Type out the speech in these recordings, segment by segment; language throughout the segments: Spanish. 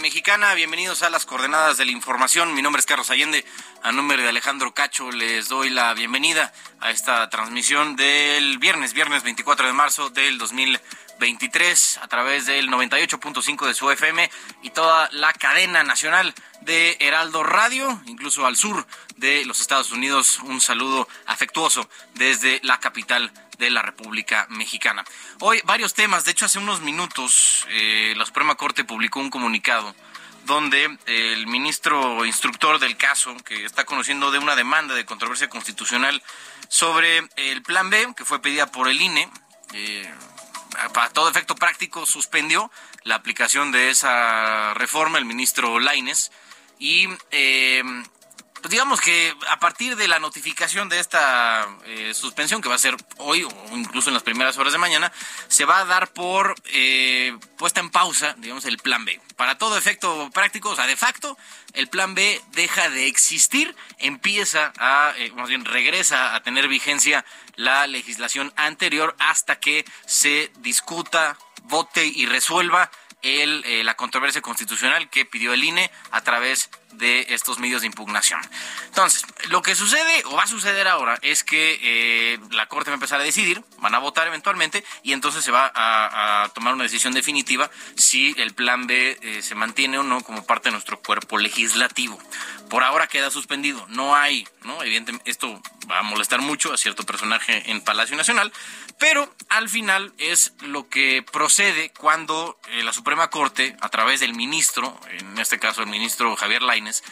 Mexicana. Bienvenidos a las coordenadas de la información. Mi nombre es Carlos Allende. A nombre de Alejandro Cacho les doy la bienvenida a esta transmisión del viernes, viernes 24 de marzo del 2023 a través del 98.5 de su FM y toda la cadena nacional de Heraldo Radio, incluso al sur de los Estados Unidos. Un saludo afectuoso desde la capital de la República Mexicana. Hoy varios temas, de hecho hace unos minutos eh, la Suprema Corte publicó un comunicado donde el ministro instructor del caso, que está conociendo de una demanda de controversia constitucional sobre el Plan B, que fue pedida por el INE, eh, para todo efecto práctico suspendió la aplicación de esa reforma, el ministro Laines, y eh, pues digamos que a partir de la notificación de esta eh, suspensión, que va a ser hoy o incluso en las primeras horas de mañana, se va a dar por eh, puesta en pausa, digamos, el plan B. Para todo efecto práctico, o sea, de facto, el plan B deja de existir, empieza a, eh, más bien regresa a tener vigencia la legislación anterior hasta que se discuta, vote y resuelva el, eh, la controversia constitucional que pidió el INE a través de estos medios de impugnación. Entonces, lo que sucede o va a suceder ahora es que eh, la Corte va a empezar a decidir, van a votar eventualmente y entonces se va a, a tomar una decisión definitiva si el plan B eh, se mantiene o no como parte de nuestro cuerpo legislativo. Por ahora queda suspendido, no hay, ¿no? Evidentemente, esto va a molestar mucho a cierto personaje en Palacio Nacional, pero al final es lo que procede cuando eh, la Suprema Corte, a través del ministro, en este caso el ministro Javier Lainez,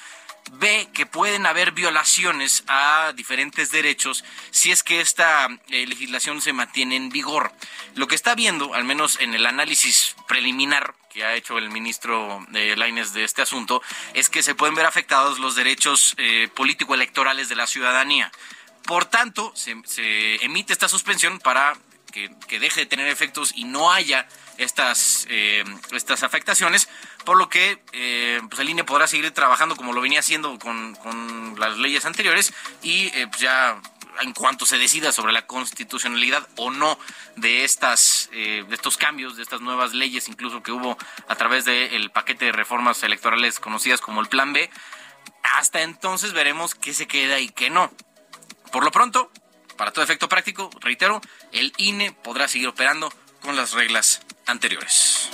ve que pueden haber violaciones a diferentes derechos si es que esta eh, legislación se mantiene en vigor. Lo que está viendo, al menos en el análisis preliminar que ha hecho el ministro eh, Lainez de este asunto, es que se pueden ver afectados los derechos eh, político-electorales de la ciudadanía. Por tanto, se, emite esta suspensión para que, que, deje de tener efectos y no haya estas, eh, estas afectaciones, por lo que eh, pues el INE podrá seguir trabajando como lo venía haciendo con, con las leyes anteriores y eh, pues ya en cuanto se decida sobre la constitucionalidad o no de estas eh, de estos cambios, de estas nuevas leyes, incluso que hubo a través del paquete de reformas electorales conocidas como el Plan B, hasta entonces veremos qué se queda y qué no. Por lo pronto, para todo efecto práctico, reitero, el INE podrá seguir operando con las reglas anteriores.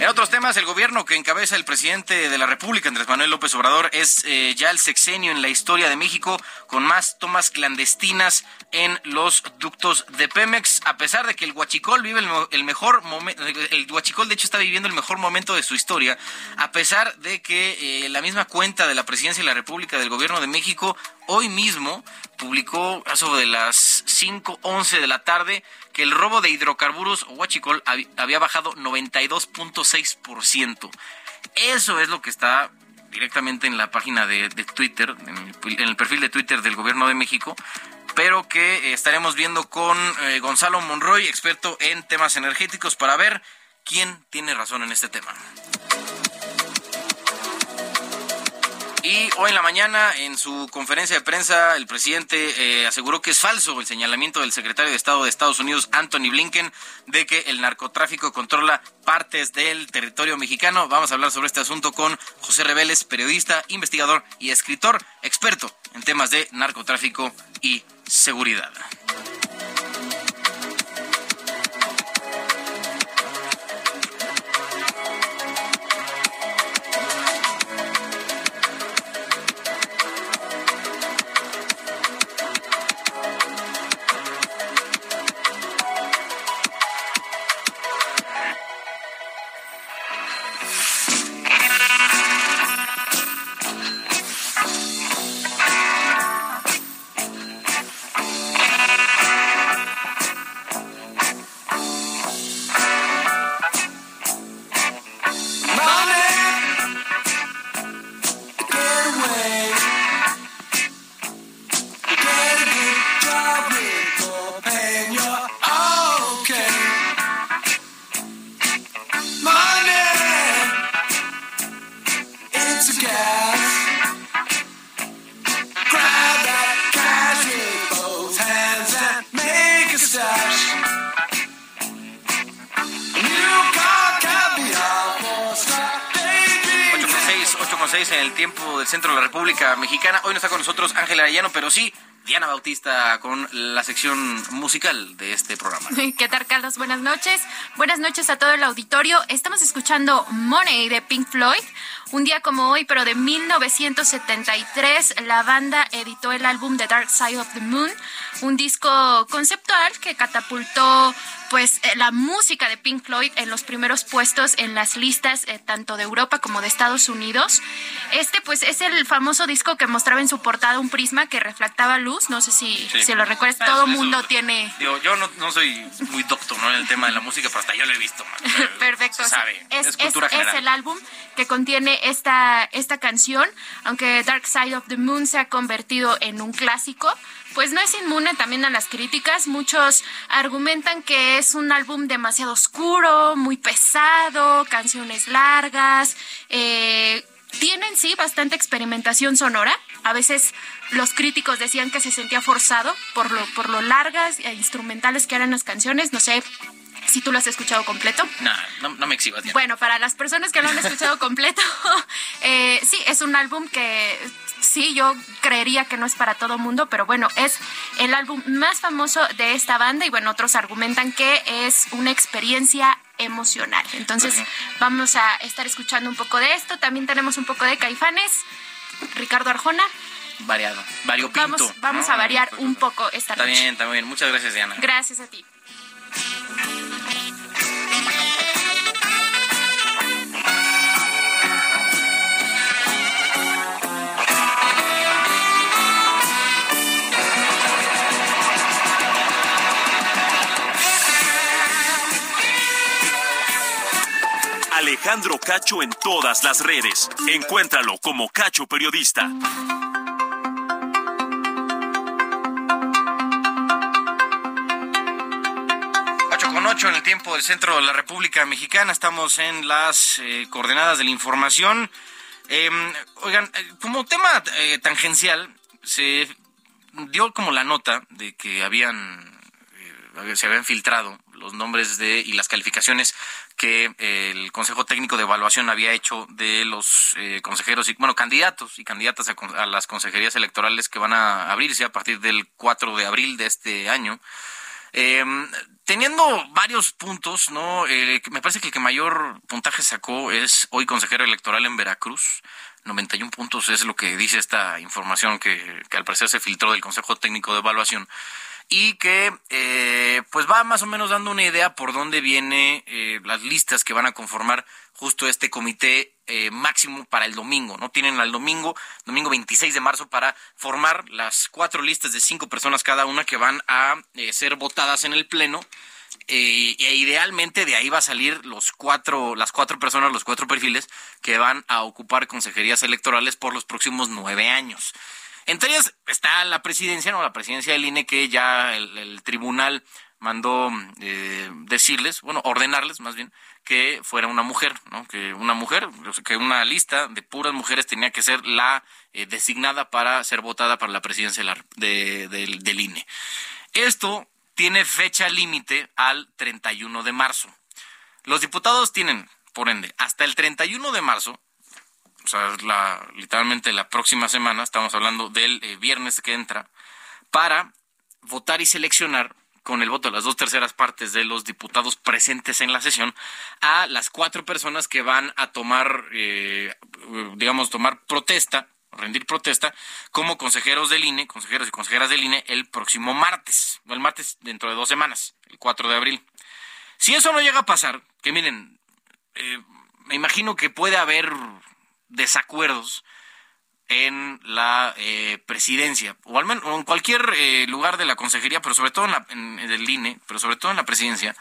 En otros temas, el gobierno que encabeza el presidente de la República, Andrés Manuel López Obrador, es eh, ya el sexenio en la historia de México con más tomas clandestinas en los ductos de Pemex, a pesar de que el Huachicol vive el, mejor momento, el Huachicol de hecho está viviendo el mejor momento de su historia, a pesar de que eh, la misma cuenta de la presidencia de la República del gobierno de México hoy mismo publicó a sobre las 5.11 de la tarde que el robo de hidrocarburos o huachicol había bajado 92.6%. Eso es lo que está directamente en la página de, Twitter, en el, en el, perfil de Twitter del Gobierno de México, pero que eh, estaremos viendo con eh, Gonzalo Monroy, experto en temas energéticos, para ver quién tiene razón en este tema. Y hoy en la mañana, en su conferencia de prensa, el presidente eh, aseguró que es falso el señalamiento del secretario de Estado de Estados Unidos, Anthony Blinken, de que el narcotráfico controla partes del territorio mexicano. Vamos a hablar sobre este asunto con José Reveles, periodista, investigador y escritor, experto en temas de narcotráfico y seguridad. Con la sección musical de este programa. ¿Qué tal, Carlos? Buenas noches. Buenas noches a todo el auditorio. Estamos escuchando Money de Pink Floyd. Un día como hoy, pero de 1973, la banda editó el álbum The Dark Side of the Moon, un disco conceptual que catapultó pues eh, la música de Pink Floyd en los primeros puestos en las listas eh, tanto de Europa como de Estados Unidos. Este pues es el famoso disco que mostraba en su portada un prisma que reflectaba luz, no sé si, si lo recuerdas, ah, todo mundo tiene... Digo, yo no, soy muy doctor ¿no? en el tema de la música, pero hasta yo lo he visto. Perfecto. Es, es, es, el álbum que contiene esta, esta canción, aunque Dark Side of the Moon se ha convertido en un clásico pues no es inmune también a las críticas. Muchos argumentan que es un álbum demasiado oscuro, muy pesado, canciones largas. Eh, tienen sí bastante experimentación sonora. A veces los críticos decían que se sentía forzado por lo, por lo largas e instrumentales que eran las canciones. No sé, si tú lo has escuchado completo. No, no, me exhibas. Bueno, para las personas que lo han escuchado completo, eh, sí, es un álbum que sí, yo creería que no es para todo mundo, pero bueno, es el álbum más famoso de esta banda y bueno, otros argumentan que es una experiencia emocional. Entonces, vamos a estar escuchando un poco de esto. También tenemos un poco de Caifanes, Ricardo Arjona. Variado, variopinto. Vamos, vamos a variar un poco esta noche. Está bien, está bien. Muchas gracias, Diana. Gracias a ti. Alejandro Cacho en todas las redes. Encuéntralo como Cacho Periodista. Con ocho en el tiempo del centro de la República Mexicana. Estamos en las eh, coordenadas de la información. Em, oigan, eh, como tema eh, tangencial, se dio como la nota de que habían se habían filtrado los nombres de y las calificaciones que eh, el Consejo Técnico de Evaluación había hecho de los eh, consejeros y, bueno, candidatos y candidatas a, las consejerías electorales que van a abrirse a partir del 4 de abril de este año. Em, teniendo varios puntos, ¿no? Eh, me parece que el que mayor puntaje sacó es hoy consejero electoral en Veracruz. 91 puntos es lo que dice esta información que, que al parecer se filtró del Consejo Técnico de Evaluación y que eh, pues va más o menos dando una idea por dónde viene eh, las listas que van a conformar justo este comité eh, máximo para el domingo, ¿no? Tienen al domingo, domingo 26 de marzo, para formar las cuatro listas de cinco personas cada una que van a ser votadas en el Pleno. e idealmente de ahí va a salir los cuatro, las cuatro personas, los cuatro perfiles que van a ocupar consejerías electorales por los próximos nueve años. Entre ellas está la presidencia, ¿no? La presidencia del INE que ya el, tribunal mandó eh, decirles, bueno, ordenarles más bien, que fuera una mujer, ¿no? Que una mujer, que una lista de puras mujeres tenía que ser la eh, designada para ser votada para la presidencia de del INE. Esto tiene fecha límite al 31 de marzo. Los diputados tienen, por ende, hasta el 31 de marzo, o sea, la, literalmente la próxima semana, estamos hablando del eh, viernes que entra, para votar y seleccionar con el voto de las dos terceras partes de los diputados presentes en la sesión a las cuatro personas que van a tomar, eh, digamos, tomar protesta, rendir protesta como consejeros del INE, consejeros y consejeras del INE el próximo martes, el martes dentro de dos semanas, el 4 de abril. Si eso no llega a pasar, que miren, eh, me imagino que puede haber desacuerdos en la eh, presidencia, o al menos en cualquier eh, lugar de la consejería, pero sobre todo en, la, en, el INE, pero sobre todo en la presidencia,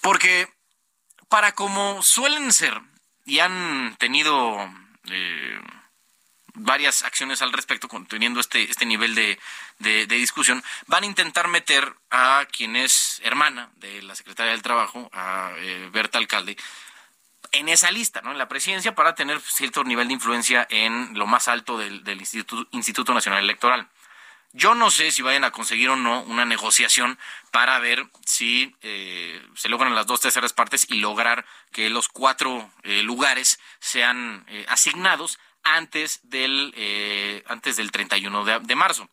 porque para como suelen ser y han tenido eh, varias acciones al respecto, teniendo este, este nivel de, de, discusión, van a intentar meter a quien es hermana de la secretaria del Trabajo, a Berta Alcalde, en esa lista, ¿no? En la presidencia para tener cierto nivel de influencia en lo más alto del, Instituto, Nacional Electoral. Yo no sé si vayan a conseguir o no una negociación para ver si eh, se logran las dos terceras partes y lograr que los cuatro eh, lugares sean eh, asignados antes del, antes del 31 de, de, marzo.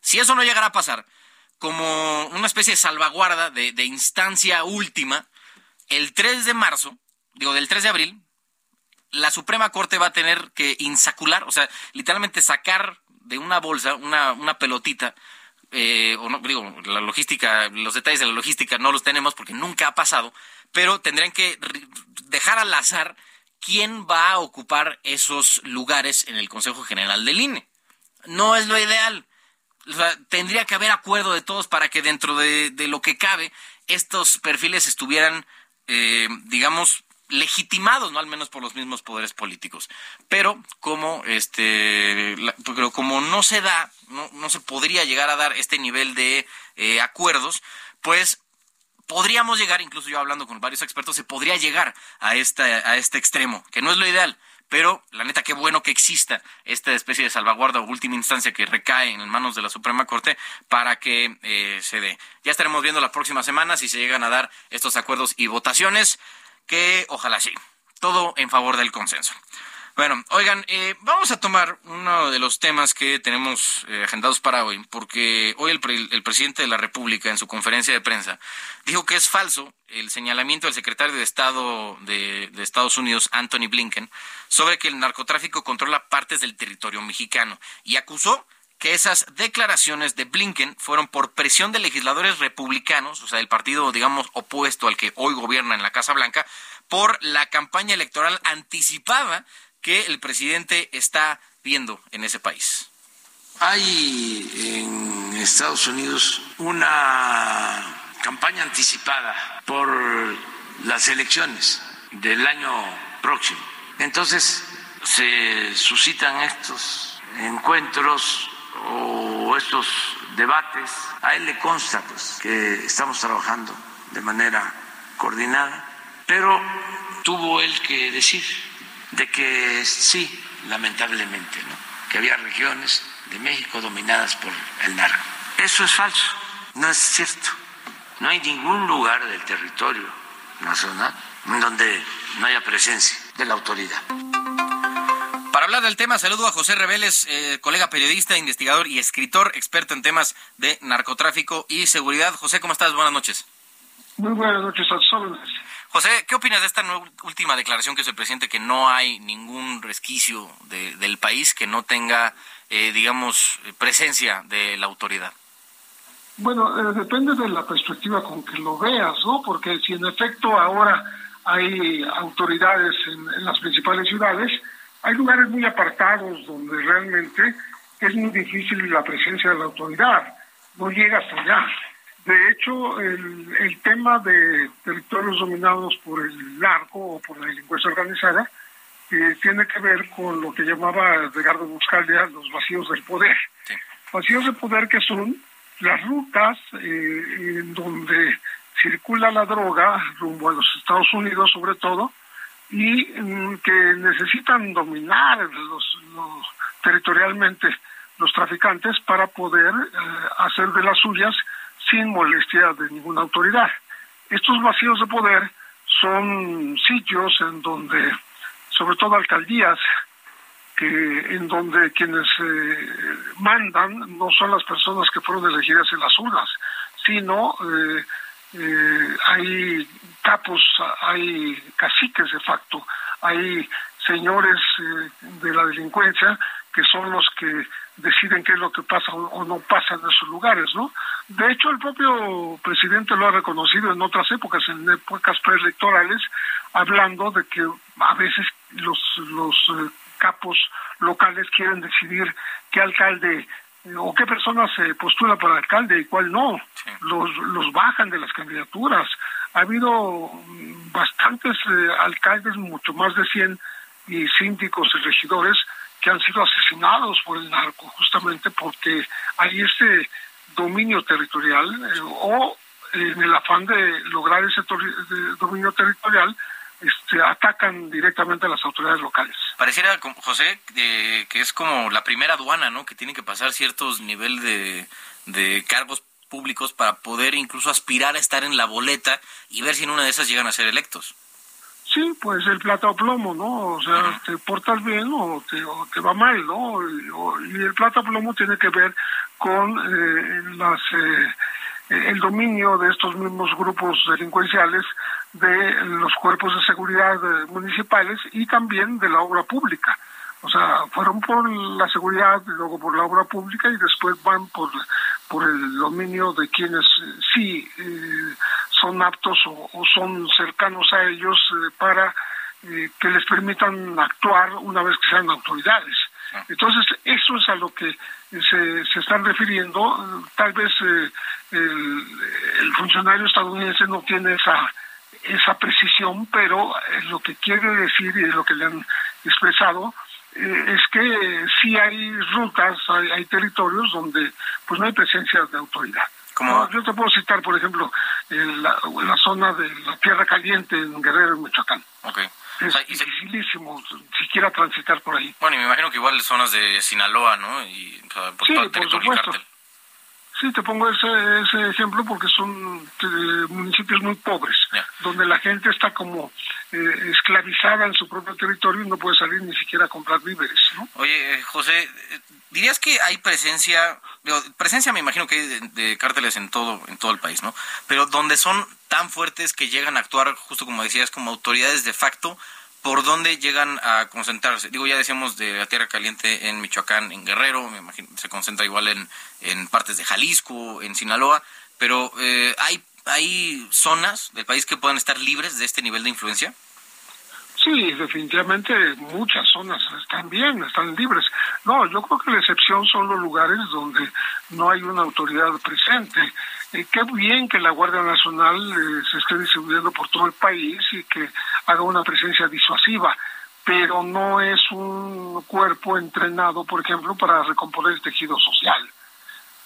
Si eso no llegara a pasar, como una especie de salvaguarda de, de instancia última, el 3 de marzo digo, del 3 de abril, la Suprema Corte va a tener que insacular, o sea, literalmente sacar de una bolsa una, una pelotita, eh, o no, digo, la logística, los detalles de la logística no los tenemos porque nunca ha pasado, pero tendrían que dejar al azar quién va a ocupar esos lugares en el Consejo General del INE. No es lo ideal. O sea, tendría que haber acuerdo de todos para que dentro de, de lo que cabe estos perfiles estuvieran, eh, digamos, legitimados, no al menos por los mismos poderes políticos. Pero como este, pero como no se da, no, no, se podría llegar a dar este nivel de eh, acuerdos, pues podríamos llegar, incluso yo hablando con varios expertos, se podría llegar a esta, a este extremo, que no es lo ideal. Pero la neta, qué bueno que exista esta especie de salvaguarda o última instancia que recae en manos de la Suprema Corte para que eh, se dé. Ya estaremos viendo la próxima semana si se llegan a dar estos acuerdos y votaciones que ojalá sí. Todo en favor del consenso. Bueno, oigan, eh, vamos a tomar uno de los temas que tenemos eh, agendados para hoy, porque hoy el, presidente de la República en su conferencia de prensa dijo que es falso el señalamiento del secretario de Estado de Estados Unidos, Anthony Blinken, sobre que el narcotráfico controla partes del territorio mexicano y acusó que esas declaraciones de Blinken fueron por presión de legisladores republicanos, o sea, del partido, digamos, opuesto al que hoy gobierna en la Casa Blanca, por la campaña electoral anticipada que el presidente está viendo en ese país. Hay en Estados Unidos una campaña anticipada por las elecciones del año próximo. Entonces se suscitan estos encuentros o estos debates, a él le consta pues, que estamos trabajando de manera coordinada, pero tuvo él que decir de que sí, lamentablemente, que había regiones de México dominadas por el narco. Eso es falso, no es cierto. No hay ningún lugar del territorio nacional en donde no haya presencia de la autoridad. Para hablar del tema, saludo a José Reveles, eh, colega periodista, investigador y escritor, experto en temas de narcotráfico y seguridad. José, ¿cómo estás? Buenas noches. Muy buenas noches a todos. José, ¿qué opinas de esta última declaración que hizo el presidente que no hay ningún resquicio del país que no tenga, eh, digamos, presencia de la autoridad? Bueno, eh, depende de la perspectiva con que lo veas, ¿no? Porque si en efecto ahora hay autoridades en las principales ciudades, hay lugares muy apartados donde realmente es muy difícil la presencia de la autoridad, no llega hasta allá. De hecho, el, el tema de territorios dominados por el narco o por la delincuencia organizada eh, tiene que ver con lo que llamaba Edgardo Buscalia los vacíos del poder. Vacíos de poder que son las rutas eh, en donde circula la droga rumbo a los Estados Unidos sobre todo y mm, que necesitan dominar los, territorialmente los traficantes para poder eh, hacer de las suyas sin molestia de ninguna autoridad. Estos vacíos de poder son sitios en donde, sobre todo alcaldías, que en donde quienes eh, mandan no son las personas que fueron elegidas en las urnas, sino eh, eh, hay capos, hay caciques de facto, hay señores eh, de la delincuencia que son los que deciden qué es lo que pasa o no pasa en esos lugares, ¿no? De hecho, el propio presidente lo ha reconocido en otras épocas, en épocas preelectorales, hablando de que a veces los, los eh, capos locales quieren decidir qué alcalde o qué persona se postula para alcalde y cuál no. Los, los bajan de las candidaturas. Ha habido mm, bastantes eh, alcaldes, mucho más de 100, y síndicos y regidores que han sido asesinados por el narco, justamente porque hay ese dominio territorial eh, o en el afán de lograr ese dominio territorial, este, atacan directamente a las autoridades locales. Pareciera, José, que es como la primera aduana, ¿no? Que tiene que pasar ciertos niveles de, de cargos públicos para poder incluso aspirar a estar en la boleta y ver si en una de esas llegan a ser electos. Sí, pues el plata o plomo, ¿no? O sea, te portas bien o te, te va mal, ¿no? Y, el plata o plomo tiene que ver con eh, las eh, el dominio de estos mismos grupos delincuenciales de los cuerpos de seguridad eh, municipales y también de la obra pública. O sea, fueron por la seguridad, luego por la obra pública y después van por, por el dominio de quienes eh, sí eh, son aptos o, son cercanos a ellos para que les permitan actuar una vez que sean autoridades. Entonces, eso es a lo que se, se están refiriendo. Tal vez el, el funcionario estadounidense no tiene esa esa precisión, pero eh, lo que quiere decir y lo que le han expresado eh, es que sí hay rutas, hay, territorios donde pues no hay presencia de autoridad. Yo te puedo citar, por ejemplo, la, la, zona de la Tierra Caliente en Guerrero, en Michoacán. Es dificilísimo siquiera transitar por ahí. Bueno, y me imagino que igual zonas de Sinaloa, ¿no? Y, por sí, por supuesto. Sí, te pongo ese, ese ejemplo porque son eh, municipios muy pobres, donde la gente está como eh, esclavizada en su propio territorio y no puede salir ni siquiera a comprar víveres. ¿no? Oye, eh, José, dirías que hay presencia, presencia me imagino que hay de, cárteles en todo, en todo el país, ¿no? Pero donde son tan fuertes que llegan a actuar, justo como decías, como autoridades de facto, por dónde llegan a concentrarse. Digo, ya decíamos de la Tierra Caliente en Michoacán, en Guerrero, me imagino se concentra igual en, en partes de Jalisco, en Sinaloa, pero eh, ¿hay, ¿hay zonas del país que puedan estar libres de este nivel de influencia? Sí, definitivamente muchas zonas están bien, están libres. No, yo creo que la excepción son los lugares donde no hay una autoridad presente. Eh, qué bien que la Guardia Nacional eh, se esté distribuyendo por todo el país y que haga una presencia disuasiva, pero no es un cuerpo entrenado, por ejemplo, para recomponer el tejido social.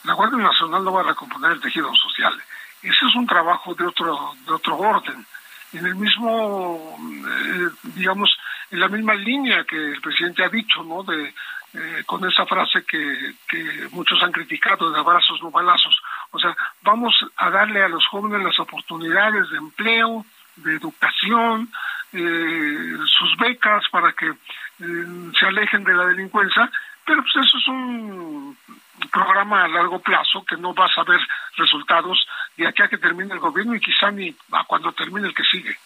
La Guardia Nacional no va a recomponer el tejido social. Ese es un trabajo de otro, de otro orden en el mismo, eh, digamos, en la misma línea que el presidente ha dicho, ¿no? De, eh, con esa frase que, muchos han criticado de abrazos no balazos. O sea, vamos a darle a los jóvenes las oportunidades de empleo, de educación, eh, sus becas para que se alejen de la delincuencia, pero pues eso es un programa a largo plazo que no vas a ver resultados de aquí a que termine el gobierno y quizá ni a cuando termine el que sigue.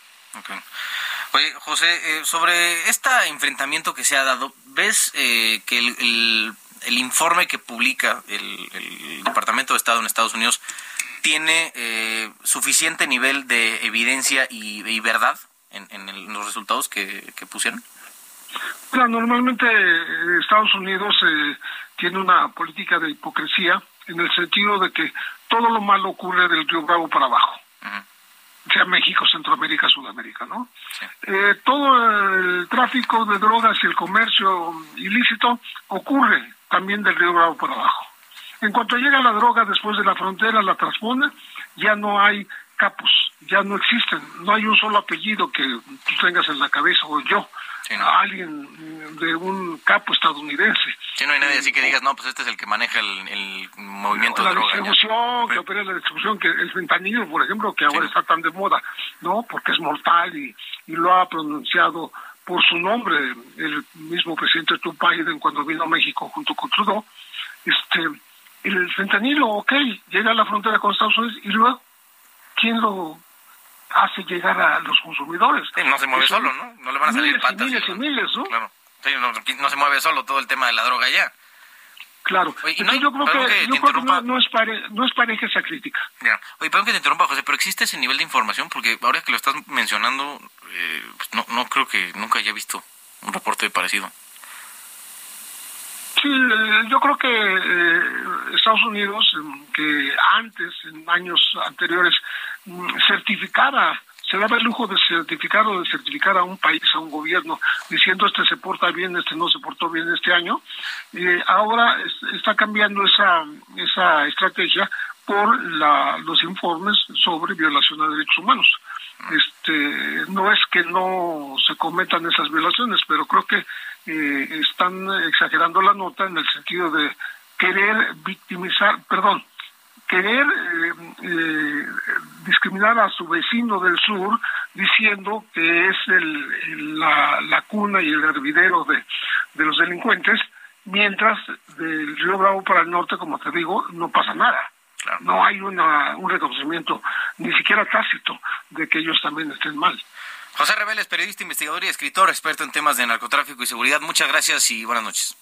Oye, José, eh, sobre este enfrentamiento que se ha dado, ¿ves eh, que el, el, informe que publica el, Departamento de Estado en Estados Unidos tiene eh, suficiente nivel de evidencia y, verdad en, en, los resultados que, que pusieron? normalmente Estados Unidos tiene una política de hipocresía en el sentido de que todo lo malo ocurre del río Bravo para abajo, sea México, Centroamérica, Sudamérica, ¿no? Eh, todo el tráfico de drogas y el comercio ilícito ocurre también del río Bravo para abajo. En cuanto llega la droga después de la frontera, la transpone, ya no hay capos, ya no existen, no hay un solo apellido que tú tengas en la cabeza o yo. Alguien de un capo estadounidense. Sí, no hay nadie así que digas, no, pues este es el que maneja el, movimiento la de droga. distribución, que opera la distribución, que el fentanilo, por ejemplo, que ahora está tan de moda, ¿no? Porque es mortal y, y lo ha pronunciado por su nombre el mismo presidente Joe Biden cuando vino a México junto con Trudeau. Este, el fentanilo, ok, llega a la frontera con Estados Unidos y luego, ¿quién lo hace llegar a los consumidores? no se mueve solo, ¿no? No le van a salir miles patas. Y miles y miles, ¿no? Claro. no, se mueve solo todo el tema de la droga ya. Claro. yo creo que, yo creo que no, es pare, no es pareja esa crítica. Oye, perdón que te interrumpa, José, pero existe ese nivel de información porque ahora que lo estás mencionando, eh, pues no, no creo que nunca haya visto un reporte parecido. Sí, eh, yo creo que eh, Estados Unidos, que antes, en años anteriores, mm, certificara, se daba el lujo de certificar o de certificar a un país, a un gobierno, diciendo este se porta bien, este no se portó bien este año. Eh, ahora está cambiando esa, esa estrategia por la, los informes sobre violación de derechos humanos. Este, no es que no se cometan esas violaciones, pero creo que eh, están exagerando la nota en el sentido de querer victimizar, perdón, querer eh, eh, discriminar a su vecino del sur diciendo que es el, la, la, cuna y el hervidero de, de los delincuentes, mientras del Río Bravo para el norte, como te digo, no pasa nada. No hay una, un reconocimiento, ni siquiera tácito, de que ellos también estén mal. José Reveles, periodista, investigador y escritor, experto en temas de narcotráfico y seguridad. Muchas gracias y buenas noches.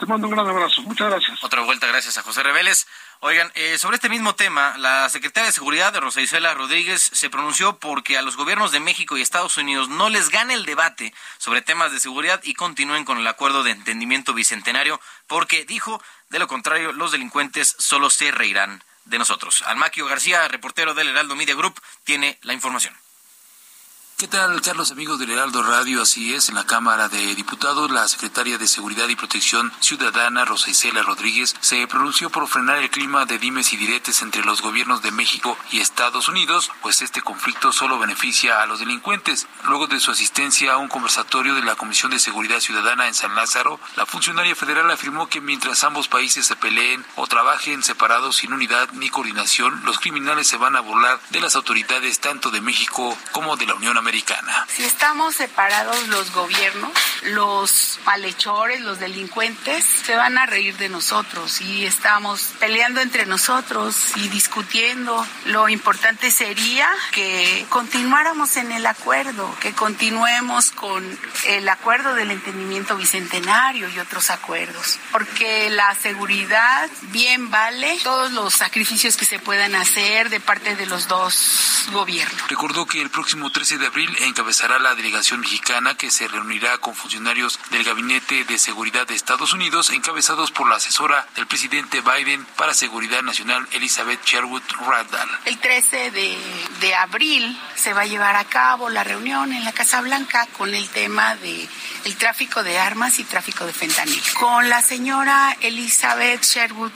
Te mando un gran abrazo. Muchas gracias. Otra vuelta, gracias a José Reveles. Oigan, eh, sobre este mismo tema, la secretaria de Seguridad, Rosa Isela Rodríguez, se pronunció porque a los gobiernos de México y Estados Unidos no les gane el debate sobre temas de seguridad y continúen con el acuerdo de entendimiento bicentenario, porque dijo, de lo contrario, los delincuentes solo se reirán de nosotros. Almaquio García, reportero del Heraldo Media Group, tiene la información. ¿Qué tal, Carlos, amigos del Heraldo Radio? Así es, en la Cámara de Diputados, la secretaria de Seguridad y Protección Ciudadana, Rosa Isela Rodríguez, se pronunció por frenar el clima de dimes y diretes entre los gobiernos de México y Estados Unidos, pues este conflicto solo beneficia a los delincuentes. Luego de su asistencia a un conversatorio de la Comisión de Seguridad Ciudadana en San Lázaro, la funcionaria federal afirmó que mientras ambos países se peleen o trabajen separados sin unidad ni coordinación, los criminales se van a burlar de las autoridades tanto de México como de la Unión Americana Si estamos separados los gobiernos, los malhechores, los delincuentes, se van a reír de nosotros y estamos peleando entre nosotros y discutiendo. Lo importante sería que continuáramos en el acuerdo, que continuemos con el acuerdo del entendimiento bicentenario y otros acuerdos, porque la seguridad bien vale todos los sacrificios que se puedan hacer de parte de los dos gobiernos. Recordó que el próximo 13 de abril encabezará la delegación mexicana que se reunirá con funcionarios del Gabinete de Seguridad de Estados Unidos, encabezados por la asesora del presidente Biden para Seguridad Nacional, Elizabeth Sherwood Randall. El 13 de, de abril se va a llevar a cabo la reunión en la Casa Blanca con el tema de el tráfico de armas y tráfico de fentanil. Con la señora Elizabeth Sherwood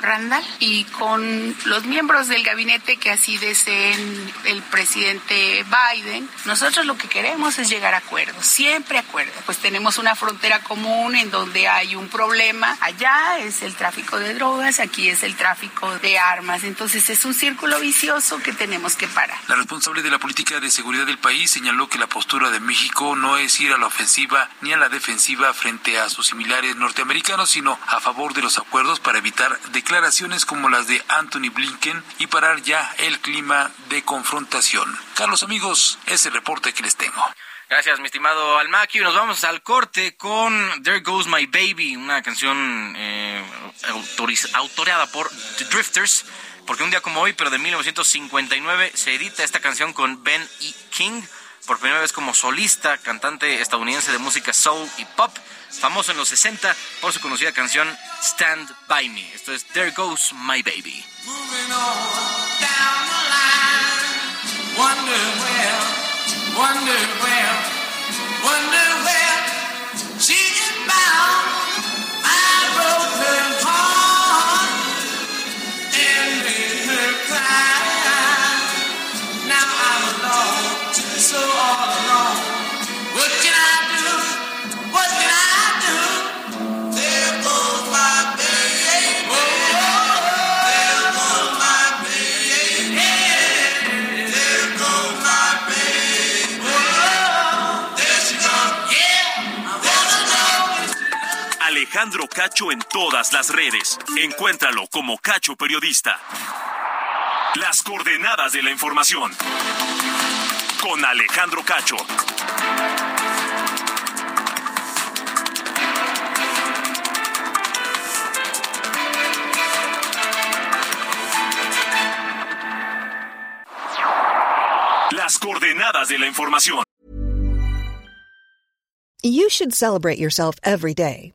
Randall y con los miembros del gabinete que así deseen el presidente Biden, nosotros lo que queremos es llegar a acuerdos, siempre acuerdos. Pues tenemos una frontera común en donde hay un problema. Allá es el tráfico de drogas, aquí es el tráfico de armas. Entonces es un círculo vicioso que tenemos que parar. La responsable de la política de seguridad del país señaló que la postura de México no es ir a la ofensiva ni a la defensiva frente a sus similares norteamericanos, sino a favor de los acuerdos para evitar declaraciones como las de Anthony Blinken y parar ya el clima de confrontación. Carlos amigos, es el reporte que les tengo. Gracias, mi estimado Almaki. Nos vamos al corte con There Goes My Baby, una canción eh, autoreada por The Drifters, porque un día como hoy, pero de 1959, se edita esta canción con Ben E. King por primera vez como solista, cantante estadounidense de música soul y pop, famoso en los 60 por su conocida canción Stand By Me. Esto es There Goes My Baby. wonder where, wonder where, wonder Alejandro Cacho en todas las redes. Encuéntralo como Cacho Periodista. Las coordenadas de la información. Con Alejandro Cacho. Las coordenadas de la información. You should celebrate yourself every day,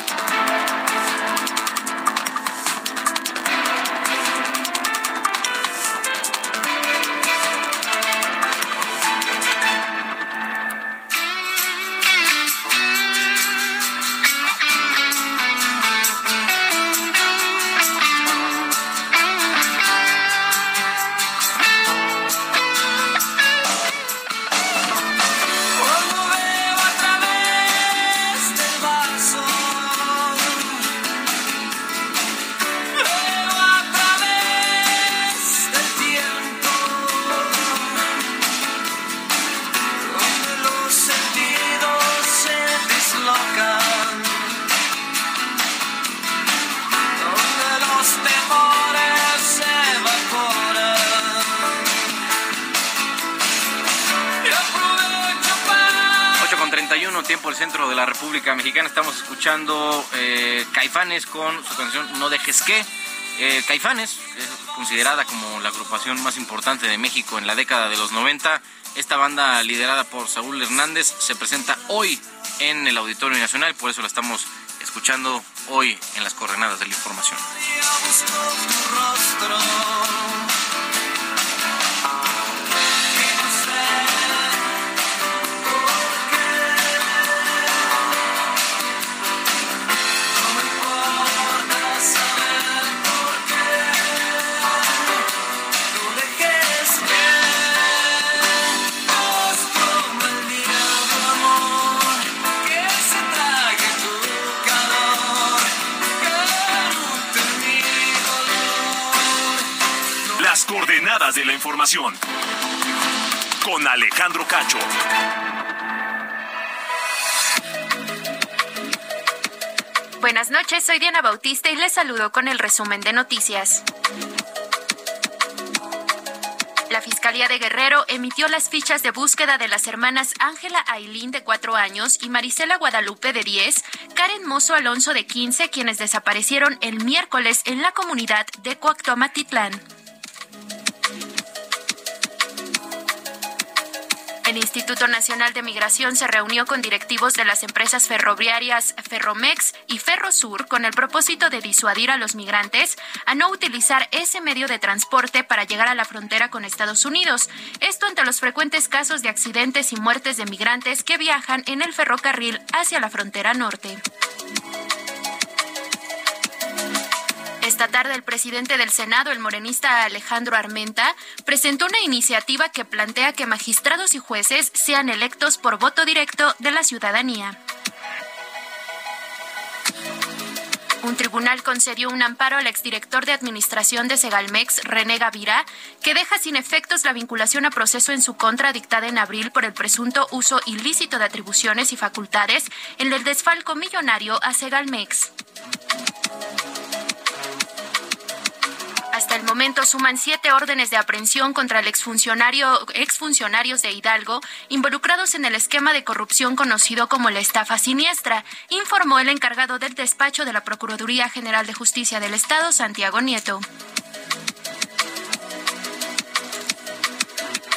Escuchando eh, Caifanes con su canción No dejes que. Eh, Caifanes es considerada como la agrupación más importante de México en la década de los 90. Esta banda liderada por Saúl Hernández se presenta hoy en el Auditorio Nacional, por eso la estamos escuchando hoy en las coordenadas de la información. Información. Con Alejandro Cacho. Buenas noches, soy Diana Bautista y les saludo con el resumen de noticias. La Fiscalía de Guerrero emitió las fichas de búsqueda de las hermanas Ángela Ailín, de cuatro años, y Marisela Guadalupe, de 10, Karen Mozo Alonso, de 15, quienes desaparecieron el miércoles en la comunidad de Coactomatitlán. El Instituto Nacional de Migración se reunió con directivos de las empresas ferroviarias Ferromex y Ferrosur con el propósito de disuadir a los migrantes a no utilizar ese medio de transporte para llegar a la frontera con Estados Unidos. Esto ante los frecuentes casos de accidentes y muertes de migrantes que viajan en el ferrocarril hacia la frontera norte. Esta tarde el presidente del Senado, el morenista Alejandro Armenta, presentó una iniciativa que plantea que magistrados y jueces sean electos por voto directo de la ciudadanía. Un tribunal concedió un amparo al exdirector de administración de Segalmex, René Gavira, que deja sin efectos la vinculación a proceso en su contra dictada en abril por el presunto uso ilícito de atribuciones y facultades en el desfalco millonario a Segalmex. Hasta el momento suman siete órdenes de aprehensión contra el exfuncionario, exfuncionarios de Hidalgo involucrados en el esquema de corrupción conocido como la estafa siniestra, informó el encargado del despacho de la Procuraduría General de Justicia del Estado, Santiago Nieto.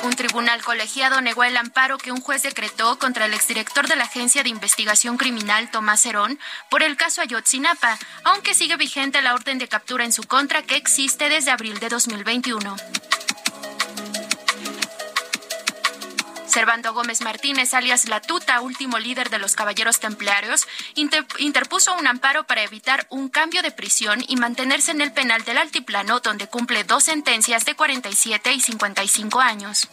Un tribunal colegiado negó el amparo que un juez decretó contra el exdirector de la Agencia de Investigación Criminal, Tomás Herón, por el caso Ayotzinapa, aunque sigue vigente la orden de captura en su contra que existe desde abril de 2021. Servando Gómez Martínez, alias La Tuta, último líder de los Caballeros Templarios, interpuso un amparo para evitar un cambio de prisión y mantenerse en el penal del Altiplano, donde cumple dos sentencias de 47 y 55 años.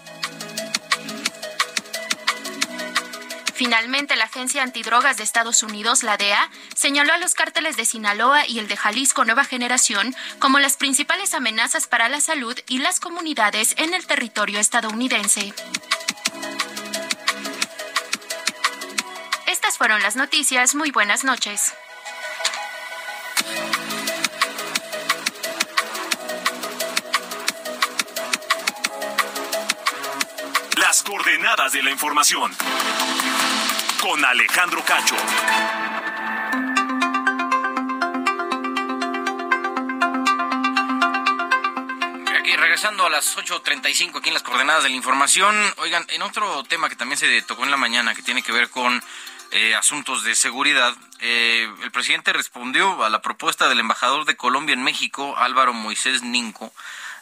Finalmente, la Agencia Antidrogas de Estados Unidos, la DEA, señaló a los cárteles de Sinaloa y el de Jalisco Nueva Generación como las principales amenazas para la salud y las comunidades en el territorio estadounidense. Fueron las noticias. Muy buenas noches. Las coordenadas de la información con Alejandro Cacho. Aquí regresando a las 8.35 aquí en las coordenadas de la información. Oigan, en otro tema que también se tocó en la mañana que tiene que ver con eh, asuntos de seguridad, eh, el presidente respondió a la propuesta del embajador de Colombia en México, Álvaro Moisés Ninco,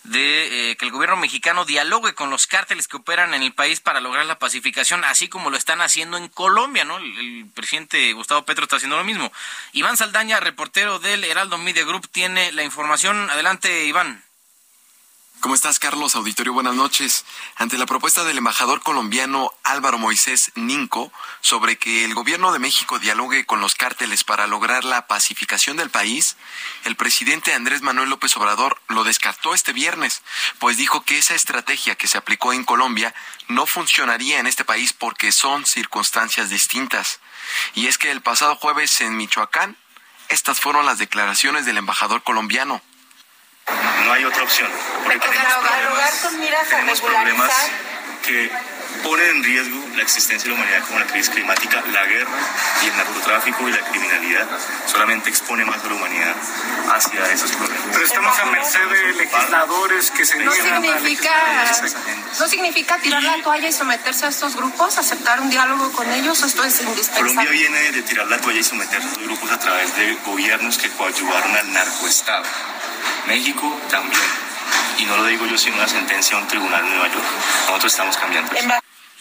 de eh, que el gobierno mexicano dialogue con los cárteles que operan en el país para lograr la pacificación, así como lo están haciendo en Colombia, ¿no? El, presidente Gustavo Petro está haciendo lo mismo. Iván Saldaña, reportero del Heraldo Media Group, tiene la información. Adelante, Iván. ¿Cómo estás, Carlos? Auditorio, buenas noches. Ante la propuesta del embajador colombiano Álvaro Moisés Ninco sobre que el gobierno de México dialogue con los cárteles para lograr la pacificación del país, el presidente Andrés Manuel López Obrador lo descartó este viernes, pues dijo que esa estrategia que se aplicó en Colombia no funcionaría en este país porque son circunstancias distintas. Y es que el pasado jueves en Michoacán, estas fueron las declaraciones del embajador colombiano. No hay otra opción. Porque tenemos problemas, con miras tenemos problemas que ponen en riesgo la existencia de la humanidad como la crisis climática, la guerra y el narcotráfico y la criminalidad solamente expone más a la humanidad hacia esos problemas. Pero estamos a merced de legisladores que se no significa no significa tirar la toalla y someterse a estos grupos, aceptar un diálogo con ellos, esto es indispensable. Colombia viene de tirar la toalla y someterse a estos grupos a través de gobiernos que coadyuvaron al narcoestado México también. Y no lo digo yo, sino una sentencia de un tribunal de Nueva York. Nosotros estamos cambiando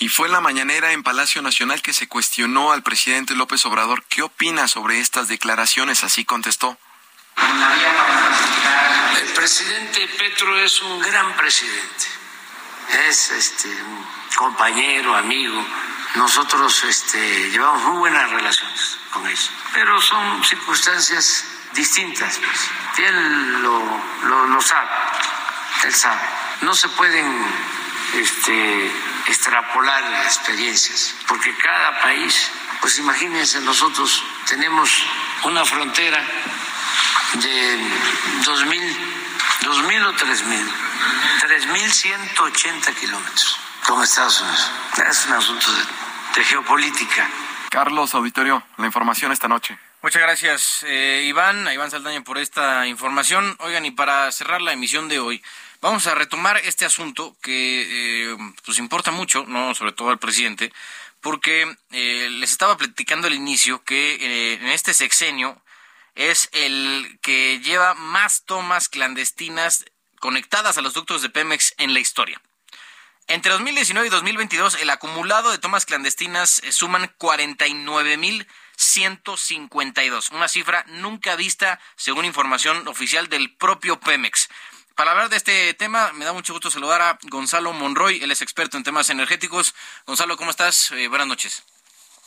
Y fue en la mañanera en Palacio Nacional que se cuestionó al presidente López Obrador qué opina sobre estas declaraciones. Así contestó. El presidente Petro es un gran presidente. Es este, un compañero, amigo. Nosotros este, llevamos muy buenas relaciones con él. Pero son circunstancias distintas, pues. Él lo, lo, sabe, él sabe. No se pueden este, extrapolar experiencias, porque cada país, pues imagínense, nosotros tenemos una frontera de dos mil, dos mil o tres mil, tres mil ciento ochenta kilómetros con Estados Unidos. Es un asunto de geopolítica. Carlos Auditorio, la información esta noche. Muchas gracias, eh, Iván, a Iván Saldaña por esta información. Oigan, y para cerrar la emisión de hoy, vamos a retomar este asunto que eh, pues importa mucho, no sobre todo al presidente, porque eh, les estaba platicando al inicio que en este sexenio es el que lleva más tomas clandestinas conectadas a los ductos de Pemex en la historia. Entre 2019 y 2022, el acumulado de tomas clandestinas suman 49 mil 152, una cifra nunca vista según información oficial del propio Pemex. Para hablar de este tema, me da mucho gusto saludar a Gonzalo Monroy, él es experto en temas energéticos. Gonzalo, ¿cómo estás? Eh, buenas noches.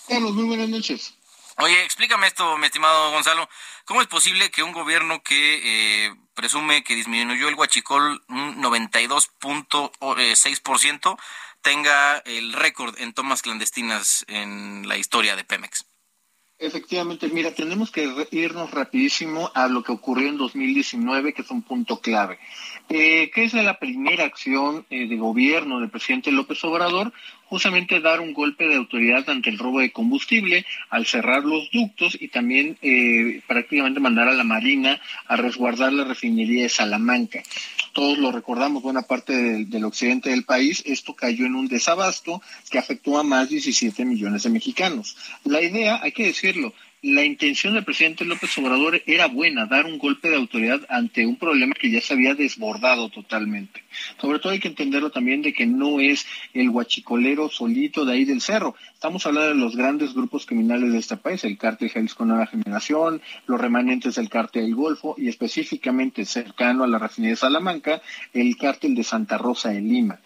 Carlos, muy buenas noches. Oye, explícame esto, mi estimado Gonzalo. ¿Cómo es posible que un gobierno que eh, presume que disminuyó el huachicol un 92.6% tenga el récord en tomas clandestinas en la historia de Pemex? Efectivamente, mira, tenemos que irnos rapidísimo a lo que ocurrió en 2019, que es un punto clave. Eh, ¿Qué es la primera acción eh, de gobierno del presidente López Obrador? Justamente dar un golpe de autoridad ante el robo de combustible al cerrar los ductos y también eh, prácticamente mandar a la Marina a resguardar la refinería de Salamanca todos lo recordamos, buena parte del, occidente del país, esto cayó en un desabasto que afectó a más de 17 millones de mexicanos. La idea, hay que decirlo, la intención del presidente López Obrador era buena, dar un golpe de autoridad ante un problema que ya se había desbordado totalmente. Sobre todo hay que entenderlo también de que no es el guachicolero solito de ahí del cerro. Estamos hablando de los grandes grupos criminales de este país, el cártel Jalisco Nueva Generación, los remanentes del cártel del Golfo y específicamente cercano a la refinería de Salamanca, el cártel de Santa Rosa de Lima.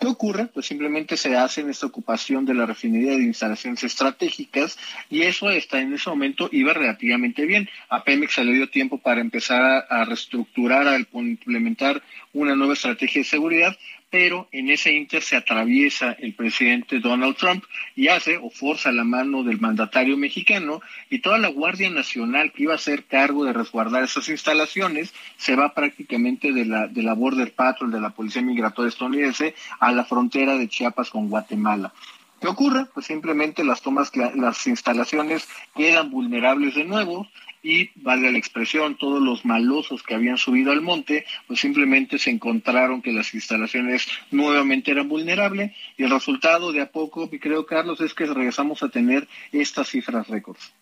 ¿Qué ocurre? Pues simplemente se hace en esta ocupación de la refinería de instalaciones estratégicas y eso está en eso momento iba relativamente bien. A Pemex se le dio tiempo para empezar a reestructurar, a implementar una nueva estrategia de seguridad, pero en ese inter se atraviesa el presidente Donald Trump y hace o forza la mano del mandatario mexicano y toda la Guardia Nacional que iba a ser cargo de resguardar esas instalaciones se va prácticamente de la, de la Border Patrol, de la Policía Migratoria estadounidense, a la frontera de Chiapas con Guatemala. ¿Qué ocurre? Pues simplemente las tomas, las instalaciones quedan vulnerables de nuevo y, vale la expresión, todos los malosos que habían subido al monte, pues simplemente se encontraron que las instalaciones nuevamente eran vulnerables y el resultado de a poco, creo Carlos, es que regresamos a tener estas cifras récords.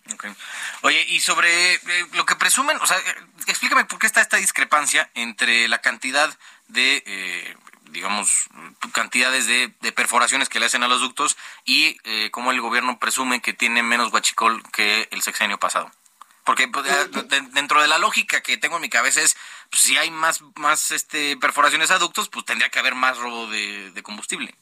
Oye, y sobre eh, lo que presumen, o sea, eh, explícame por qué está esta discrepancia entre la cantidad de eh, digamos, cantidades de, perforaciones que le hacen a los ductos y eh, cómo el gobierno presume que tiene menos guachicol que el sexenio pasado. Porque pues, dentro de la lógica que tengo en mi cabeza es, pues, si hay más, más este, perforaciones a ductos, pues tendría que haber más robo de, de combustible.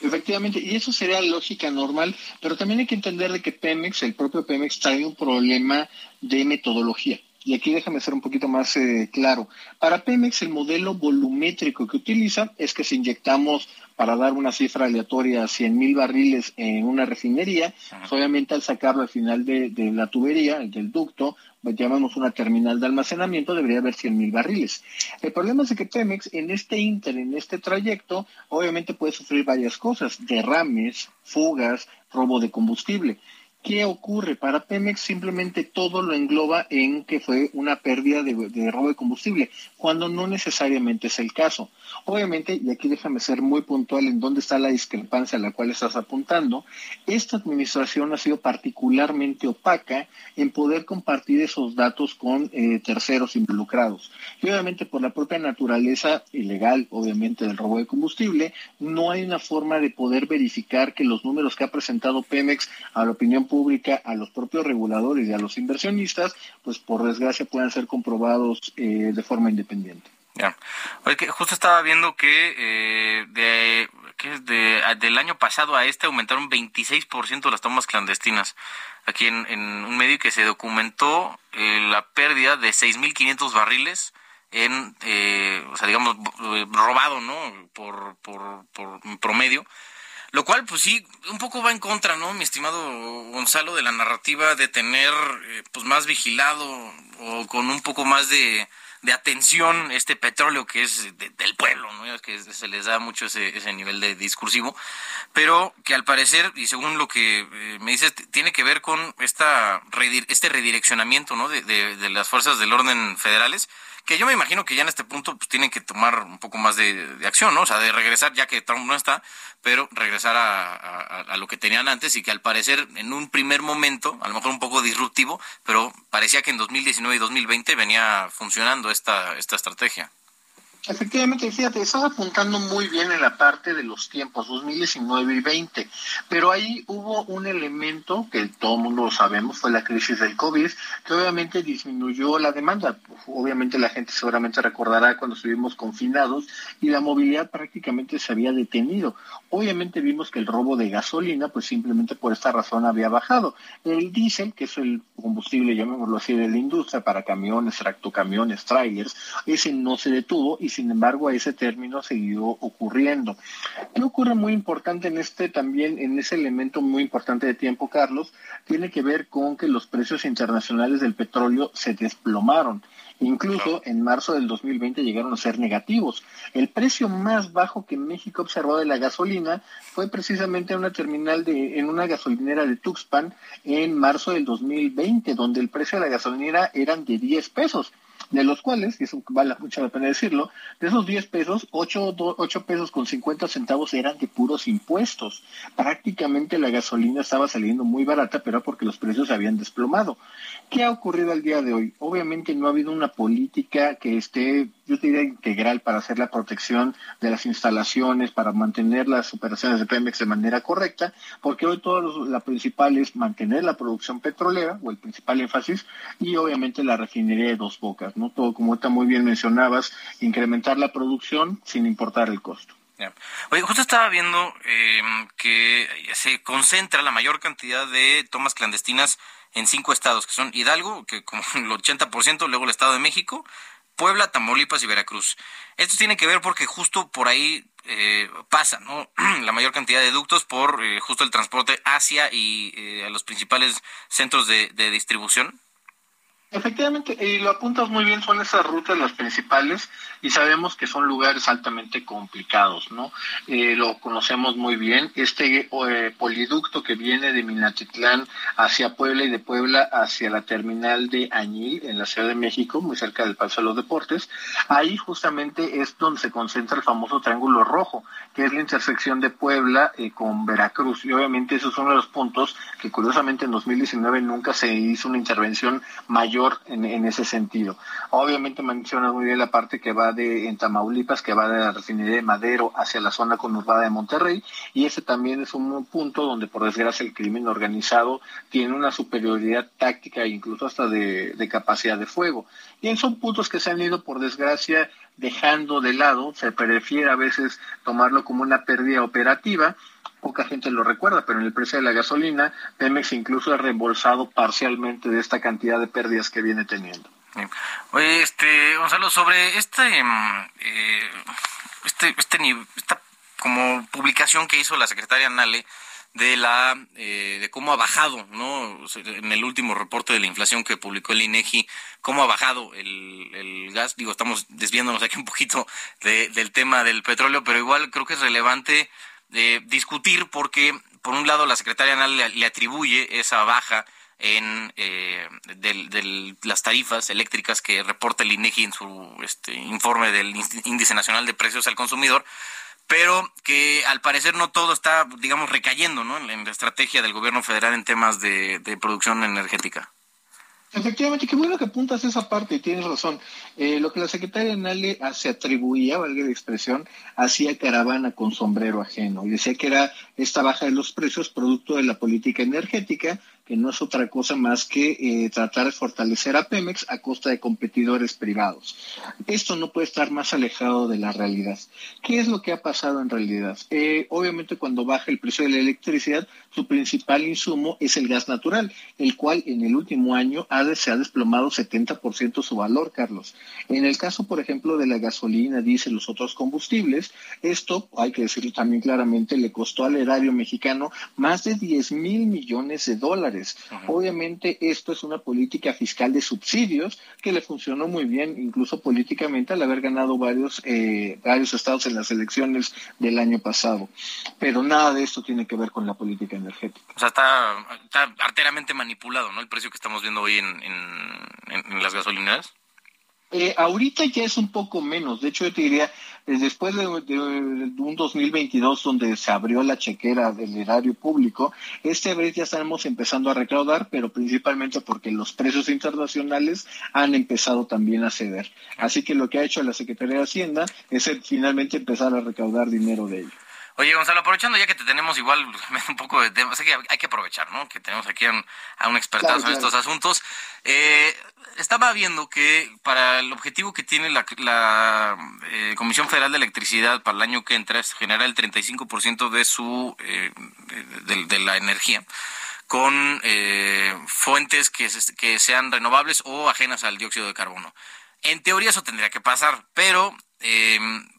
Efectivamente, y eso sería lógica normal, pero también hay que entender de que Pemex, el propio Pemex, trae un problema de metodología. Y aquí déjame ser un poquito más eh, claro. Para Pemex el modelo volumétrico que utiliza es que si inyectamos, para dar una cifra aleatoria, 100 mil barriles en una refinería, pues, obviamente al sacarlo al final de, la tubería, del ducto, pues, llamamos una terminal de almacenamiento, debería haber 100 mil barriles. El problema es que Pemex en este inter, en este trayecto, obviamente puede sufrir varias cosas, derrames, fugas, robo de combustible. ¿Qué ocurre? Para Pemex simplemente todo lo engloba en que fue una pérdida de, robo de combustible, cuando no necesariamente es el caso. Obviamente, y aquí déjame ser muy puntual en dónde está la discrepancia a la cual estás apuntando, esta administración ha sido particularmente opaca en poder compartir esos datos con eh, terceros involucrados. Y obviamente por la propia naturaleza ilegal, obviamente, del robo de combustible, no hay una forma de poder verificar que los números que ha presentado Pemex a la opinión pública a los propios reguladores y a los inversionistas, pues por desgracia puedan ser comprobados eh, de forma independiente. Ya. que justo estaba viendo que, eh, de, que de, del año pasado a este aumentaron 26% las tomas clandestinas. Aquí en, en, un medio que se documentó eh, la pérdida de 6.500 barriles en, o sea, digamos, robado, ¿no? Por, por, por promedio lo cual, pues sí, un poco va en contra, ¿no, mi estimado Gonzalo, de la narrativa de tener, eh, pues, más vigilado o con un poco más de, de atención este petróleo que es del pueblo, ¿no? que se les da mucho ese, ese nivel de discursivo, pero que al parecer, y según lo que eh, me dices, tiene que ver con esta este redireccionamiento ¿no? de, de, de las fuerzas del orden federales, que yo me imagino que ya en este punto pues tienen que tomar un poco más de, acción, ¿no? O sea, de regresar, ya que Trump no está, pero regresar a, lo que tenían antes y que al parecer en un primer momento, a lo mejor un poco disruptivo, pero parecía que en 2019 y 2020 venía funcionando esta, esta estrategia. Efectivamente, fíjate, estaba apuntando muy bien en la parte de los tiempos, 2019 y 20, pero ahí hubo un elemento que todo mundo lo sabemos, fue la crisis del COVID, que obviamente disminuyó la demanda. Obviamente la gente seguramente recordará cuando estuvimos confinados y la movilidad prácticamente se había detenido. Obviamente vimos que el robo de gasolina, pues simplemente por esta razón había bajado. El diésel, que es el combustible, llamémoslo así, de la industria para camiones, tractocamiones, trailers, ese no se detuvo y sin embargo a ese término siguió ocurriendo. ¿Qué ocurre muy importante en este también, en ese elemento muy importante de tiempo, Carlos? Tiene que ver con que los precios internacionales del petróleo se desplomaron. Incluso en marzo del 2020 llegaron a ser negativos. El precio más bajo que México observó de la gasolina fue precisamente en una terminal de, en una gasolinera de Tuxpan en marzo del 2020, donde el precio de la gasolinera eran de 10 pesos. De los cuales, y eso vale mucho la pena decirlo, de esos 10 pesos, 8, 8 pesos con 50 centavos eran de puros impuestos. Prácticamente la gasolina estaba saliendo muy barata, pero porque los precios se habían desplomado. ¿Qué ha ocurrido al día de hoy? Obviamente no ha habido una política que esté, yo diría, integral para hacer la protección de las instalaciones, para mantener las operaciones de Pemex de manera correcta, porque hoy todo la principal es mantener la producción petrolera, o el principal énfasis, y obviamente la refinería de dos bocas. Todo, como está muy bien mencionabas, incrementar la producción sin importar el costo. Oye, justo estaba viendo em, que se concentra la mayor cantidad de tomas clandestinas en cinco estados, que son Hidalgo, que como el 80%, luego el Estado de México, Puebla, Tamaulipas y Veracruz. Esto tiene que ver porque justo por ahí eh, pasa, ¿no? La mayor cantidad de ductos por eh, justo el transporte hacia y eh, a los principales centros de distribución. Efectivamente, y lo apuntas muy bien, son esas rutas las principales y sabemos que son lugares altamente complicados, ¿no? Eh, lo conocemos muy bien. Este eh, poliducto que viene de Minatitlán hacia Puebla y de Puebla hacia la terminal de Añil en la Ciudad de México, muy cerca del Paso de los Deportes, ahí justamente es donde se concentra el famoso Triángulo Rojo, que es la intersección de Puebla eh, con Veracruz. Y obviamente esos son los puntos que curiosamente en 2019 nunca se hizo una intervención mayor en, ese sentido. Obviamente menciona muy bien la parte que va de en Tamaulipas, que va de la refinería de Madero hacia la zona conurbada de Monterrey, y ese también es un punto donde por desgracia el crimen organizado tiene una superioridad táctica e incluso hasta de, capacidad de fuego. Y son puntos que se han ido por desgracia dejando de lado, se prefiere a veces tomarlo como una pérdida operativa, poca gente lo recuerda, pero en el precio de la gasolina, Pemex incluso ha reembolsado parcialmente de esta cantidad de pérdidas que viene teniendo. Oye, este, Gonzalo, sobre este, eh, este, este, esta como publicación que hizo la secretaria Nale de la eh, de cómo ha bajado, ¿no? En el último reporte de la inflación que publicó el INEGI, cómo ha bajado el, el gas. Digo, estamos desviándonos aquí un poquito del tema del petróleo, pero igual creo que es relevante discutir porque, por un lado, la secretaria Anal le, atribuye esa baja en eh, de, las tarifas eléctricas que reporta el INEGI en su este, informe del Índice Nacional de Precios al Consumidor, pero que al parecer no todo está, digamos, recayendo ¿no? en la estrategia del gobierno federal en temas de producción energética. Efectivamente, qué bueno que apuntas esa parte y tienes razón. Eh, lo que la secretaria Nale se atribuía, valga la expresión, hacía caravana con sombrero ajeno y decía que era esta baja de los precios producto de la política energética que no es otra cosa más que eh, tratar de fortalecer a Pemex a costa de competidores privados. Esto no puede estar más alejado de la realidad. ¿Qué es lo que ha pasado en realidad? Eh, obviamente cuando baja el precio de la electricidad, su principal insumo es el gas natural, el cual en el último año ha se ha desplomado 70% su valor, Carlos. En el caso, por ejemplo, de la gasolina, dice los otros combustibles, esto, hay que decirlo también claramente, le costó al erario mexicano más de 10 mil millones de dólares Obviamente esto es una política fiscal de subsidios que le funcionó muy bien, incluso políticamente, al haber ganado varios, eh, varios estados en las elecciones del año pasado. Pero nada de esto tiene que ver con la política energética. O sea, está, está arteramente manipulado, ¿no? El precio que estamos viendo hoy en, en las gasolineras. Eh, ahorita ya es un poco menos. De hecho, yo te diría, eh, después de, un 2022 donde se abrió la chequera del erario público, este vez ya estamos empezando a recaudar, pero principalmente porque los precios internacionales han empezado también a ceder. Así que lo que ha hecho la Secretaría de Hacienda es finalmente empezar a recaudar dinero de ellos. Oye, Gonzalo, aprovechando ya que te tenemos igual un poco de tema, que hay que aprovechar, ¿no? Que tenemos aquí a un, expertazo en estos asuntos. Eh, estaba viendo que para el objetivo que tiene la, eh, Comisión Federal de Electricidad para el año que entra es generar el 35% de su eh, de, la energía con eh, fuentes que, que sean renovables o ajenas al dióxido de carbono. En teoría eso tendría que pasar, pero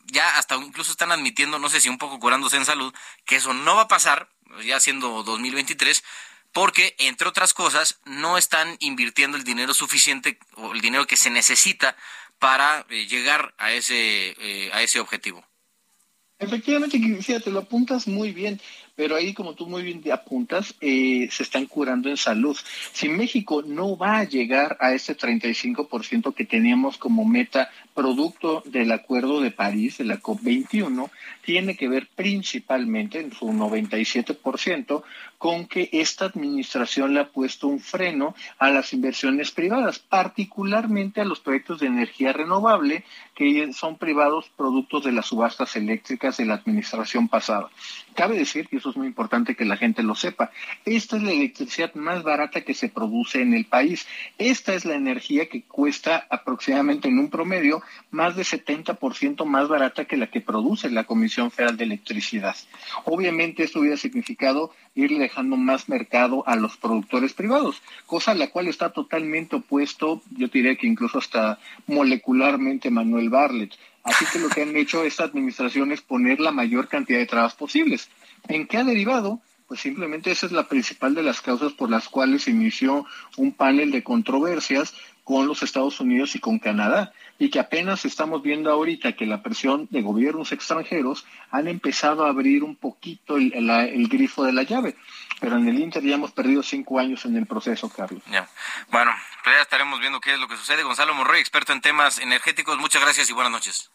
ya hasta incluso están admitiendo, no sé si un poco curándose en salud, que eso no va a pasar, ya siendo 2023, porque, entre otras cosas, no están invirtiendo el dinero suficiente o el dinero que se necesita para eh, llegar a ese, eh, a ese objetivo. Efectivamente, fíjate, lo apuntas muy bien. Pero ahí, como tú muy bien apuntas, eh, se están curando en salud. Si México no va a llegar a ese 35% que teníamos como meta producto del Acuerdo de París, de la COP21, tiene que ver principalmente, en su 97%, con que esta administración le ha puesto un freno a las inversiones privadas, particularmente a los proyectos de energía renovable que son privados productos de las subastas eléctricas de la administración pasada. Cabe decir, y eso es muy importante que la gente lo sepa, esta es la electricidad más barata que se produce en el país. Esta es la energía que cuesta aproximadamente en un promedio más de 70% más barata que la que produce la Comisión Federal de Electricidad. Obviamente esto hubiera significado ir dejando más mercado a los productores privados, cosa a la cual está totalmente opuesto, yo diría que incluso hasta molecularmente Manuel Barlet. Así que lo que han hecho esta administración es poner la mayor cantidad de trabas posibles. ¿En qué ha derivado? Pues simplemente esa es la principal de las causas por las cuales se inició un panel de controversias con los Estados Unidos y con Canadá, y que apenas estamos viendo ahorita que la presión de gobiernos extranjeros han empezado a abrir un poquito el, grifo de la llave. Pero en el Inter ya hemos perdido cinco años en el proceso, Carlos. Ya. Bueno, pues ya estaremos viendo qué es lo que sucede. Gonzalo Morroy, experto en temas energéticos, muchas gracias y buenas noches.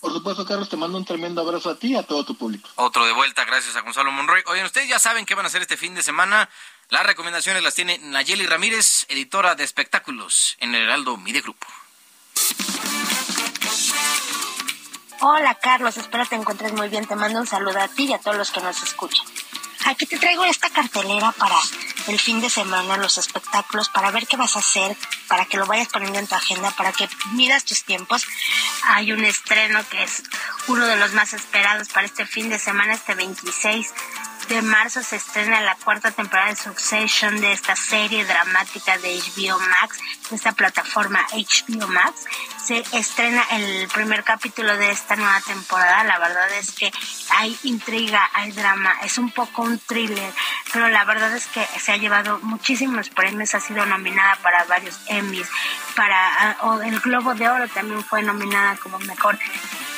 Por supuesto, Carlos, te mando un tremendo abrazo a ti y a todo tu público. Otro de vuelta, gracias a Gonzalo Monroy. Oigan, ustedes ya saben qué van a hacer este fin de semana. Las recomendaciones las tiene Nayeli Ramírez, editora de espectáculos en el Heraldo Mide Grupo. Hola Carlos, espero te encuentres muy bien. Te mando un saludo a ti y a todos los que nos escuchan. Aquí te traigo esta cartelera para el fin de semana, los espectáculos, para ver qué vas a hacer, para que lo vayas poniendo en tu agenda, para que miras tus tiempos. Hay un estreno que es uno de los más esperados para este fin de semana, este 26 de marzo se estrena la cuarta temporada de Succession de esta serie dramática de HBO Max, de esta plataforma HBO Max. Se estrena el primer capítulo de esta nueva temporada. La verdad es que hay intriga, hay drama, es un poco un thriller, pero la verdad es que se ha llevado muchísimos premios, ha sido nominada para varios Emmys, para ah, el Globo de Oro también fue nominada como mejor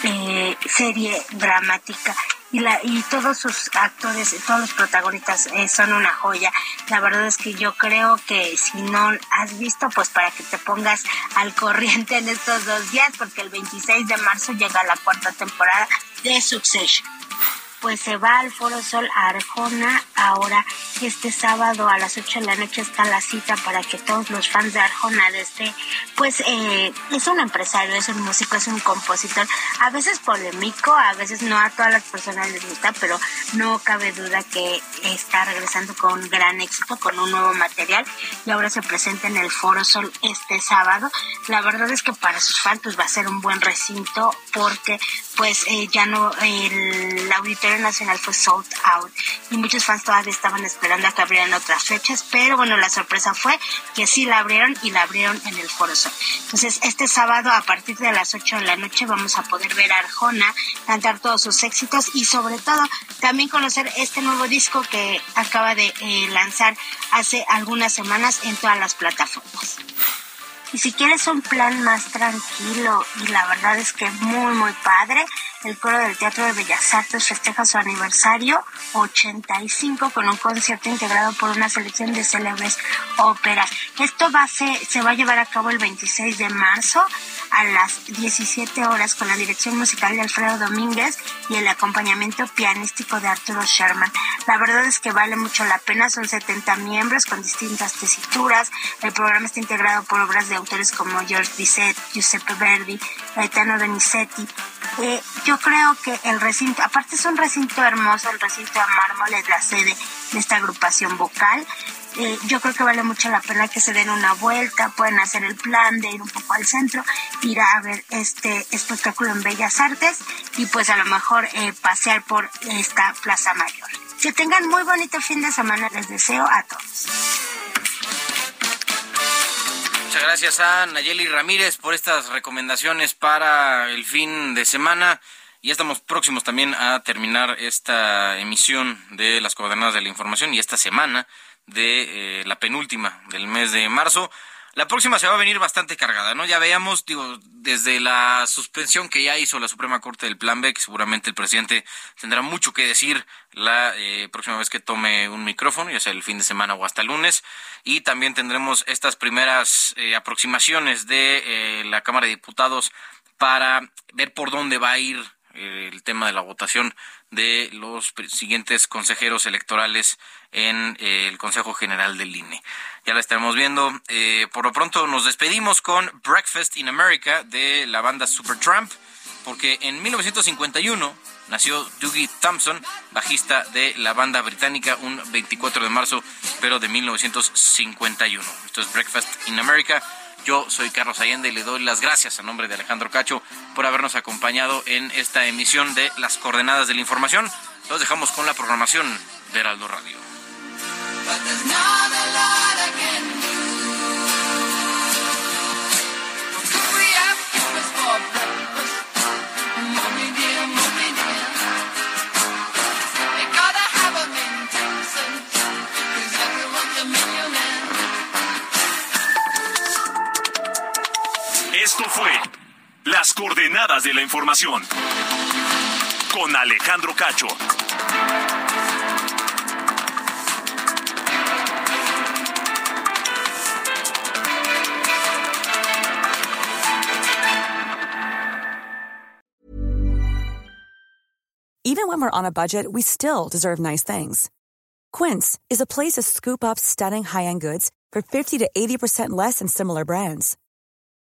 eh, serie dramática y, la, y todos sus actores, todos los protagonistas eh, son una joya. La verdad es que yo creo que si no has visto, pues para que te pongas al corriente en estos dos días, porque el 26 de marzo llega la cuarta temporada de Succession pues se va al Foro Sol a Arjona. Ahora, este sábado a las 8 de la noche está la cita para que todos los fans de Arjona, desde, pues eh, es un empresario, es un músico, es un compositor, a veces polémico, a veces no a todas las personas les gusta, pero no cabe duda que está regresando con gran éxito, con un nuevo material y ahora se presenta en el Foro Sol este sábado. La verdad es que para sus fans pues, va a ser un buen recinto porque pues eh, ya no, el Auditorio Nacional fue sold out y muchos fans todavía estaban esperando a que abrieran otras fechas, pero bueno, la sorpresa fue que sí la abrieron y la abrieron en el Foro Sol. Entonces, este sábado a partir de las 8 de la noche vamos a poder ver a Arjona cantar todos sus éxitos y sobre todo también conocer este nuevo disco que acaba de eh, lanzar hace algunas semanas en todas las plataformas. Y si quieres un plan más tranquilo y la verdad es que muy muy padre, el coro del Teatro de Bellas Artes festeja su aniversario 85 con un concierto integrado por una selección de célebres óperas. Esto se va a llevar a cabo el 26 de marzo a las 17 horas con la dirección musical de Alfredo Domínguez y el acompañamiento pianístico de Arturo Sherman. La verdad es que vale mucho la pena, son 70 miembros con distintas tesituras. El programa está integrado por obras de autores como George Bizet, Giuseppe Verdi, Gaetano Donizetti. Eh, yo creo que el recinto, aparte es un recinto hermoso, el recinto de mármol es la sede de esta agrupación vocal. Eh, yo creo que vale mucho la pena que se den una vuelta, pueden hacer el plan de ir un poco al centro, ir a ver este espectáculo en Bellas Artes y pues a lo mejor eh, pasear por esta Plaza Mayor. Que tengan muy bonito fin de semana, les deseo a todos. Muchas gracias a Nayeli Ramírez por estas recomendaciones para el fin de semana. Y estamos próximos también a terminar esta emisión de las coordenadas de la información y esta semana de eh, la penúltima del mes de marzo. La próxima se va a venir bastante cargada, ¿no? Ya veamos, digo, desde la suspensión que ya hizo la Suprema Corte del Plan B, que seguramente el presidente tendrá mucho que decir la eh, próxima vez que tome un micrófono, ya sea el fin de semana o hasta el lunes, y también tendremos estas primeras eh, aproximaciones de la Cámara de Diputados para ver por dónde va a ir el tema de la votación de los siguientes consejeros electorales en eh, el Consejo General del INE. Ya la estaremos viendo. Eh, por lo pronto nos despedimos con Breakfast in America de la banda Supertramp, porque en 1951 nació Dougie Thompson, bajista de la banda británica, un 24 de marzo, pero de 1951. Esto es Breakfast in America. Yo soy Carlos Allende y le doy las gracias a nombre de Alejandro Cacho por habernos acompañado en esta emisión de Las Coordenadas de la Información. Los dejamos con la programación de Heraldo Radio. Esto fue Las Coordenadas de la Información con Alejandro Cacho. Even when we're on a budget, we still deserve nice things. Quince is a place to scoop up stunning high-end goods for 50 to 80% less than similar brands.